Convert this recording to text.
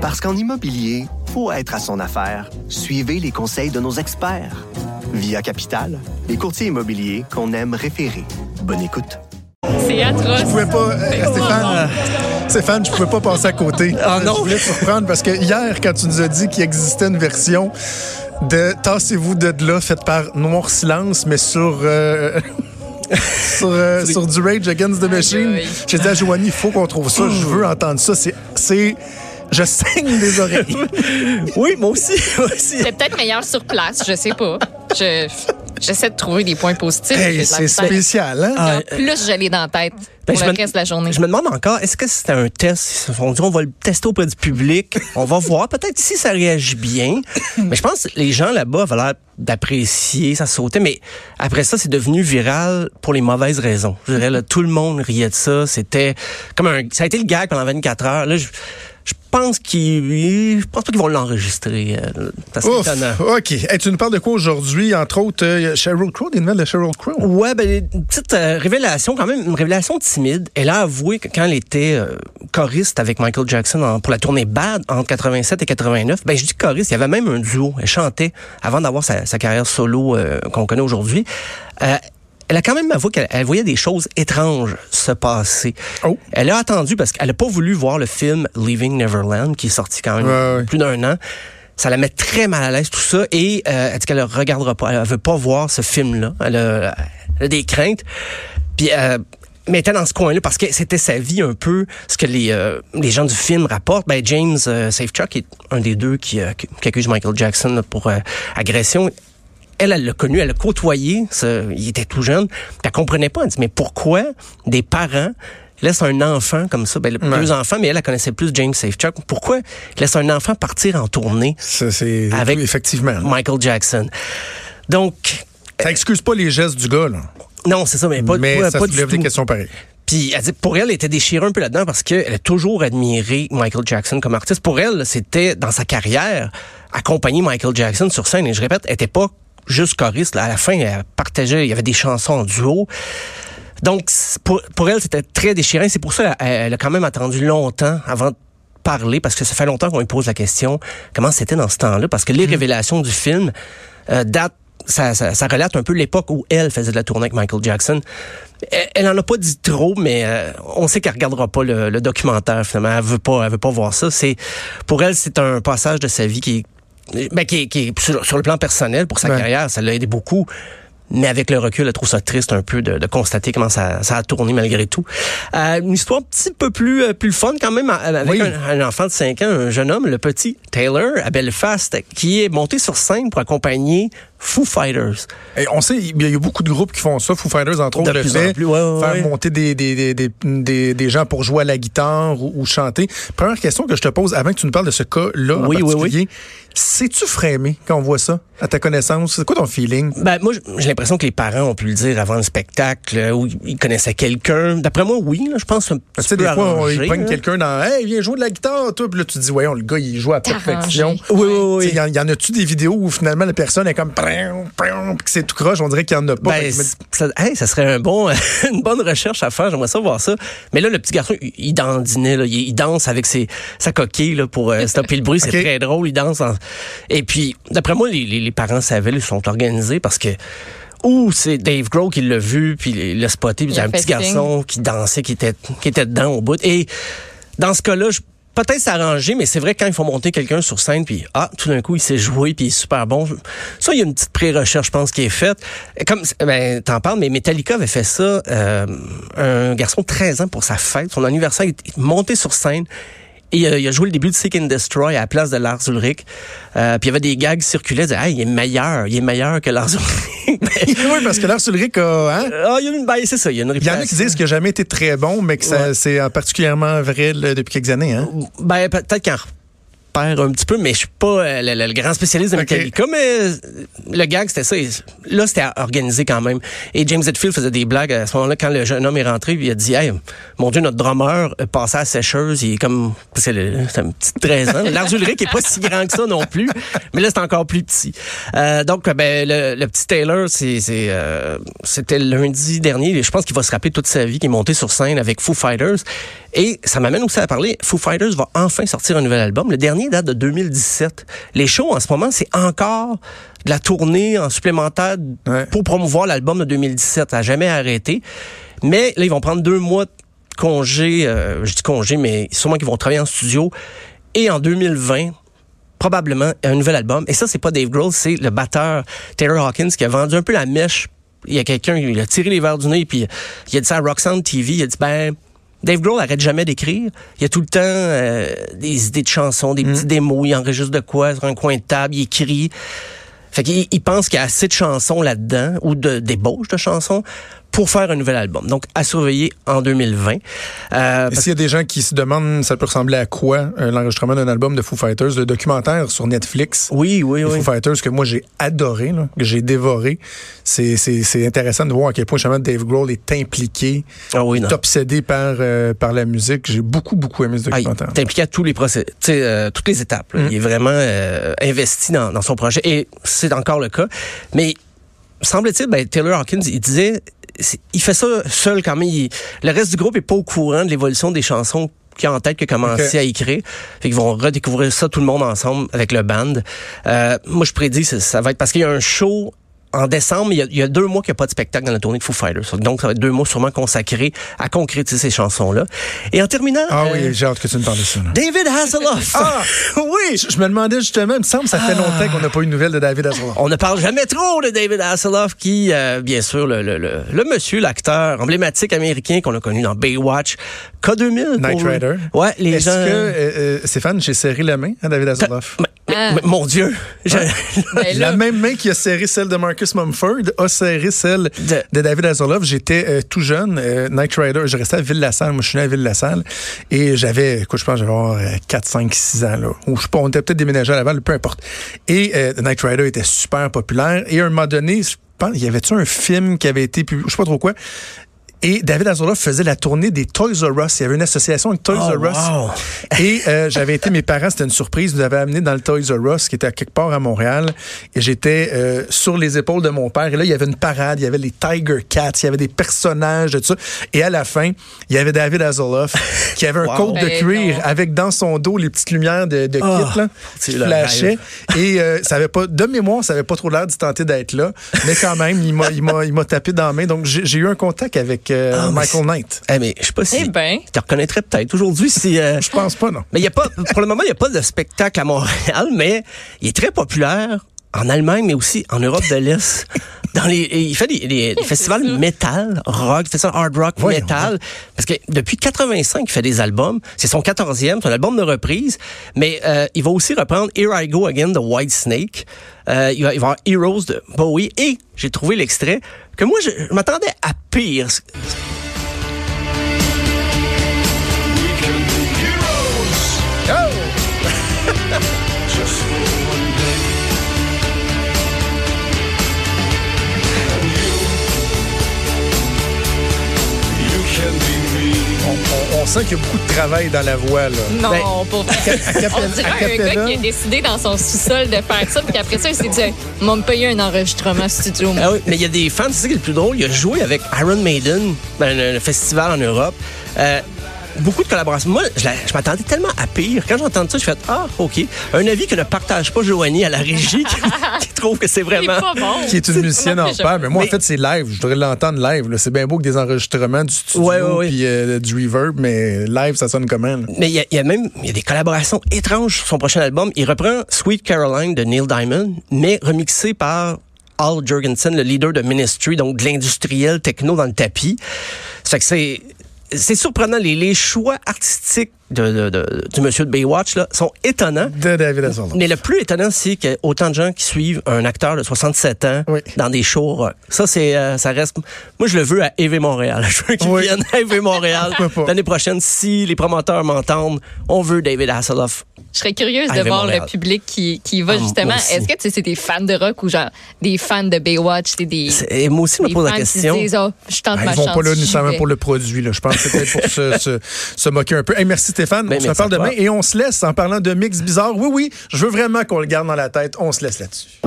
Parce qu'en immobilier, faut être à son affaire. Suivez les conseils de nos experts. Via Capital, les courtiers immobiliers qu'on aime référer. Bonne écoute. C'est atroce. Je pouvais pas, euh, Stéphane, Stéphane, je pouvais pas passer à côté. Ah, non. Je voulais te surprendre parce que hier, quand tu nous as dit qu'il existait une version de Tassez-vous de là, faite par Noir Silence, mais sur. euh, sur, euh, sur du Rage Against the Machine. J'ai dit à Joanie, il faut qu'on trouve ça. Je veux entendre ça. C'est. C'est je saigne des oreilles. Oui, moi aussi. moi aussi. C'est peut-être meilleur sur place, je sais pas. Je, j'essaie de trouver des points positifs. Hey, c'est spécial, hein? Ah, Plus je l'ai dans la tête Ben, pour je le me- reste de la journée. Je me demande encore, est-ce que c'était un test? On dit on va le tester auprès du public. On va voir. Peut-être si ça réagit bien. Mais je pense que les gens là-bas avaient l'air d'apprécier, ça sautait. Mais après ça, c'est devenu viral pour les mauvaises raisons. Je dirais, là, tout le monde riait de ça. C'était comme un, ça a été le gag pendant 24 heures. Là, je pense qu'ils, je pense pas qu'ils vont l'enregistrer. euh, C'est étonnant. OK. Hey, tu nous parles de quoi aujourd'hui? Entre autres, euh, Sheryl Crow, des nouvelles de Sheryl Crow. Ouais, ben, une petite euh, révélation, quand même, une révélation timide. Elle a avoué que quand elle était euh, choriste avec Michael Jackson en- pour la tournée Bad entre 87 et 89, ben, je dis choriste, il y avait même un duo. Elle chantait avant d'avoir sa, sa carrière solo euh, qu'on connaît aujourd'hui. Elle a quand même avoué qu'elle elle voyait des choses étranges se passer. Oh. Elle a attendu parce qu'elle a pas voulu voir le film Leaving Neverland, qui est sorti quand même Ouais, ouais. plus d'un an. Ça la met très mal à l'aise tout ça et euh, elle dit qu'elle ne regardera pas, elle veut pas voir ce film-là. Elle a, elle a des craintes. Puis euh, mais elle était dans ce coin-là parce que c'était sa vie un peu ce que les euh, les gens du film rapportent. Ben James euh, Safechuck est un des deux qui, euh, qui qui accuse Michael Jackson là, pour euh, agression. Elle, elle l'a connu, elle l'a côtoyé. ça, il était tout jeune. Puis elle comprenait pas. Elle dit mais pourquoi des parents laissent un enfant comme ça, ben, Ouais. deux enfants, mais elle, elle connaissait plus James Safechuck. Pourquoi laisse un enfant partir en tournée Ça, c'est Avec- effectivement. Michael Jackson? Donc, Ça excuse pas les gestes du gars, là. non, c'est ça, mais pas, mais pas, ça pas du des questions pareilles. Puis elle dit, pour elle, elle était déchirée un peu là-dedans parce qu'elle a toujours admiré Michael Jackson comme artiste. Pour elle, c'était dans sa carrière accompagner Michael Jackson sur scène. Et je répète, elle était pas juste choriste. là. À la fin, elle partageait, il y avait des chansons en duo. Donc, pour, pour elle, c'était très déchirant. C'est pour ça qu'elle elle a quand même attendu longtemps avant de parler, parce que ça fait longtemps qu'on lui pose la question comment c'était dans ce temps-là? Parce que les révélations du film euh, datent ça, ça, ça relate un peu l'époque où elle faisait de la tournée avec Michael Jackson. Elle, elle en a pas dit trop, mais euh, on sait qu'elle regardera pas le, le documentaire finalement. Elle veut pas, elle veut pas voir ça. C'est pour elle, c'est un passage de sa vie qui est, ben, qui qui sur, sur le plan personnel pour sa Ouais. carrière, ça l'a aidé beaucoup. Mais avec le recul, elle trouve ça triste un peu de, de constater comment ça, ça a tourné malgré tout. Euh, une histoire un petit peu plus, euh, plus fun quand même, euh, avec Oui. un, un enfant de 5 ans, un jeune homme, le petit Taylor, à Belfast, qui est monté sur scène pour accompagner Foo Fighters. Et on sait, il y a beaucoup de groupes qui font ça. Foo Fighters, entre De autres, le plus en fait. plus, ouais, ouais, faire ouais. monter des, des, des, des, des, gens pour jouer à la guitare ou, ou chanter. Première question que je te pose avant que tu nous parles de ce cas-là en Oui, oui, particulier. Sais-tu frémé quand on voit ça, à ta connaissance? C'est quoi ton feeling? Ben, moi, j'ai l'impression que les parents ont pu le dire avant le spectacle, euh, où ils connaissaient quelqu'un. D'après moi, oui, là, je pense que c'est un Tu sais, des fois, arrangé, ils prennent quelqu'un dans Hey, viens jouer de la guitare, toi. Puis là, tu dis, voyons, le gars, il joue à perfection. arrangé. Oui, oui, Tu oui. sais, Y, en- y en a-tu des vidéos où finalement la personne est comme puis que c'est tout croche? On dirait qu'il y en a pas. Ben, ça, hey, ça serait un bon, une bonne recherche à faire. J'aimerais ça voir ça. Mais là, le petit garçon, il, il dandinait, là. Il, il danse avec ses, sa coquille là, pour euh, stopper le bruit. C'est très drôle. Il danse. en- Et puis, d'après moi, les, les, les parents savaient, ils sont organisés parce que ou c'est Dave Grohl qui l'a vu, puis il l'a spoté, puis il y a un petit garçon qui dansait, qui était, qui était dedans au bout. Et dans ce cas-là, je- peut-être s'arranger, mais c'est vrai que quand il faut monter quelqu'un sur scène, puis ah, tout d'un coup, il sait jouer, puis il est super bon. Ça, il y a une petite pré-recherche, je pense, qui est faite. Comme, ben, t'en parles, mais Metallica avait fait ça, euh, un garçon de 13 ans pour sa fête, son anniversaire, il est monté sur scène. Et euh, il a joué le début de Seek and Destroy à la place de Lars Ulrich. Euh, puis il y avait des gags qui circulaient, disaient, hey, il est meilleur, il est meilleur que Lars Ulrich. oui, parce que Lars Ulrich a. Hein? Ah, il y a une, ben, c'est ça, il y a une Il y en a qui disent qu'il n'a jamais été très bon, mais que ça- Ouais. c'est euh, particulièrement vrai là, depuis quelques années. Hein? Ben, peut-être qu'en un petit peu, mais je suis pas euh, le, le- le grand spécialiste de. Metallica, mais euh, le gag, c'était ça. Là, c'était organisé quand même. Et James Hetfield faisait des blagues à ce moment-là quand le jeune homme est rentré, il a dit, hey, mon Dieu, notre drummer passait à la sécheuse, il est comme, c'est un petit 13 ans. Lars Ulrich est pas si grand que ça non plus, mais là, c'est encore plus petit. Euh, donc, ben, le, le petit Taylor, c'est, euh, c'était lundi dernier. Je pense qu'il va se rappeler toute sa vie qu'il est monté sur scène avec Foo Fighters. Et ça m'amène aussi à parler, Foo Fighters va enfin sortir un nouvel album. Le dernier date de 2017. Les shows en ce moment, c'est encore de la tournée en supplémentaire Ouais. pour promouvoir l'album de 2017. Ça n'a jamais arrêté. Mais là, ils vont prendre deux mois de congé, euh, je dis congé, mais sûrement qu'ils vont travailler en studio. Et en 2020, probablement un nouvel album. Et ça, c'est pas Dave Grohl, c'est le batteur Taylor Hawkins qui a vendu un peu la mèche. Il y a quelqu'un, il a tiré les verres du nez, puis il a dit ça à Roxanne TV. Il a dit, ben, Dave Grohl arrête jamais d'écrire. Il y a tout le temps euh, des idées de chansons, des petits démos. Il enregistre de quoi sur un coin de table, il écrit. Fait qu'il il pense qu'il y a assez de chansons là-dedans, ou de débauches de chansons, pour faire un nouvel album. Donc, à surveiller en 2020. Euh, Et s'il y a des gens qui se demandent, ça peut ressembler à quoi euh, l'enregistrement d'un album de Foo Fighters, le documentaire sur Netflix. oui, oui, oui. Foo Fighters que moi j'ai adoré, là, que j'ai dévoré. C'est, c'est, c'est intéressant de voir à quel point justement Dave Grohl est impliqué, Ah oui, est obsédé par, euh, par la musique. J'ai beaucoup, beaucoup aimé ce Ah, il documentaire. est impliqué à tous les procès, euh, toutes les étapes. là. Mm. Il est vraiment investi dans, dans son projet et c'est encore le cas. Mais semble-t-il, ben, Taylor Hawkins, il disait, il fait ça seul quand même. Il- le reste du groupe est pas au courant de l'évolution des chansons qu'il a en tête, qu'il a commencé à écrire. Fait qu'ils vont redécouvrir ça tout le monde ensemble avec le band. Euh, moi, je prédis ça va être parce qu'il y a un show en décembre, il y, a, il y a deux mois qu'il n'y a pas de spectacle dans la tournée de Foo Fighters. Donc, ça va être deux mois sûrement consacrés à concrétiser ces chansons-là. Et en terminant... Ah euh, oui, j'ai hâte que tu me parles de ça. là. David Hasselhoff. Ah, oui! Je, je me demandais justement, il me semble que ça fait longtemps qu'on n'a pas eu de nouvelles de David Hasselhoff. On ne parle jamais trop de David Hasselhoff, qui, euh, bien sûr, le, le, le, le monsieur, l'acteur emblématique américain qu'on a connu dans Baywatch, K2000. Knight pour- Rider. Ouais, les Est-ce gens... que, euh, euh, Stéphane, j'ai serré la main à David Hasselhoff? Mais- Ah. mais- mon Dieu. Je- Ben là, La même main qui a serré celle de Marcus Mumford a serré celle De- de, David Hasselhoff. J'étais euh, tout jeune, euh, Knight Rider, je restais à Ville-la-Salle. Moi, je suis né à Ville-la-Salle. Et j'avais, écoute, je pense, j'avais avoir, euh, 4, 5, 6 ans, là. Ou je sais pas, on était peut-être déménagé à Laval, peu importe. Et euh, Knight Rider était super populaire. Et à un moment donné, je pense, il y avait-tu un film qui avait été publié, je sais pas trop quoi. Et David Hasselhoff faisait la tournée des Toys R Us. Il y avait une association avec Toys Oh, R Us. wow. Et euh, j'avais été, mes parents, c'était une surprise, nous avaient amené dans le Toys R Us, qui était à quelque part à Montréal. Et j'étais euh, sur les épaules de mon père. Et là, il y avait une parade, il y avait les Tiger Cats, il y avait des personnages de tout ça. Et à la fin, il y avait David Hasselhoff, qui avait un Wow. côte de Ben cuir non. avec dans son dos les petites lumières de, de Ah, kit, là, qui flashaient. Et euh, ça avait pas, de mémoire, ça avait pas trop l'air d'y tenter d'être là. Mais quand même, il m'a, il m'a, il m'a tapé dans la main. Donc, j'ai eu un contact avec euh, Ah, Michael Knight. Eh, mais je sais pas si... Eh ben. Tu te reconnaîtrais peut-être aujourd'hui si... euh, Je pense pas, non. Mais il y a pas, pour le moment, il n'y a pas de spectacle à Montréal, mais il est très populaire en Allemagne, mais aussi en Europe de l'Est. Dans les, il fait des, des- des festivals ça. metal, rock, ça hard rock, metal. Parce que depuis 85, il fait des albums. C'est son 14e, c'est un album de reprise. Mais euh, il va aussi reprendre Here I Go Again de White Snake. Euh, il, va, il va avoir Heroes de Bowie. Et j'ai trouvé l'extrait que moi, je, je m'attendais à pire. sent qu'il y a beaucoup de travail dans la voix, là. Non, Ben, pour On dirait un gars qui a décidé dans son sous-sol de faire ça, puis qu'après ça, il s'est dit, on va me payer un enregistrement studio. Ah oui, mais il y a des fans, c'est ça qui est le plus drôle. Il a joué avec Iron Maiden, ben, le, le festival en Europe. Euh, beaucoup de collaborations. Moi, je, m'attendais tellement à pire. Quand j'entends ça, je fais Ah, OK. Un avis que ne partage pas Joanie à la régie, qui, qui trouve que c'est C'est vraiment. pas bon. qui est une musicienne en pair. Mais moi, Mais- en fait, c'est live. Je voudrais l'entendre live. C'est bien beau que des enregistrements du studio Ouais, ouais, ouais. puis euh, du reverb, mais live, ça sonne comment? là? Mais il y, a- il y a même il y a des collaborations étranges sur son prochain album. Il reprend Sweet Caroline de Neil Diamond, mais remixé par Al Jurgensen, le leader de Ministry, donc de l'industriel techno dans le tapis. Ça fait que c'est c'est surprenant les, choix artistiques de, de- de- du monsieur de Baywatch là sont étonnants. De David Hasselhoff. Mais le plus étonnant, c'est qu'il y a autant de gens qui suivent un acteur de 67 ans Oui. dans des shows rock. Ça, c'est, euh, ça reste. Moi, je le veux à EV Montréal. Je veux qu'il Oui. vienne à EV Montréal l'année prochaine. Si les promoteurs m'entendent, on veut David Hasselhoff. Je serais curieuse de voir Montréal. le public qui, qui va Ah, justement. Est-ce que tu sais, c'est des fans de rock ou genre des fans de Baywatch? C'est des. Et moi aussi, je me pose la question. Disent, oh, je tente Ah, ma ils vont chance. pas là nécessairement pour le produit. Là. Je pense que c'est peut-être pour se, se, se moquer un peu. Hey, merci Stéphane. Ben, on se toi. demain et on se laisse en parlant de mix bizarre. Oui, oui, je veux vraiment qu'on le garde dans la tête. On se laisse là-dessus.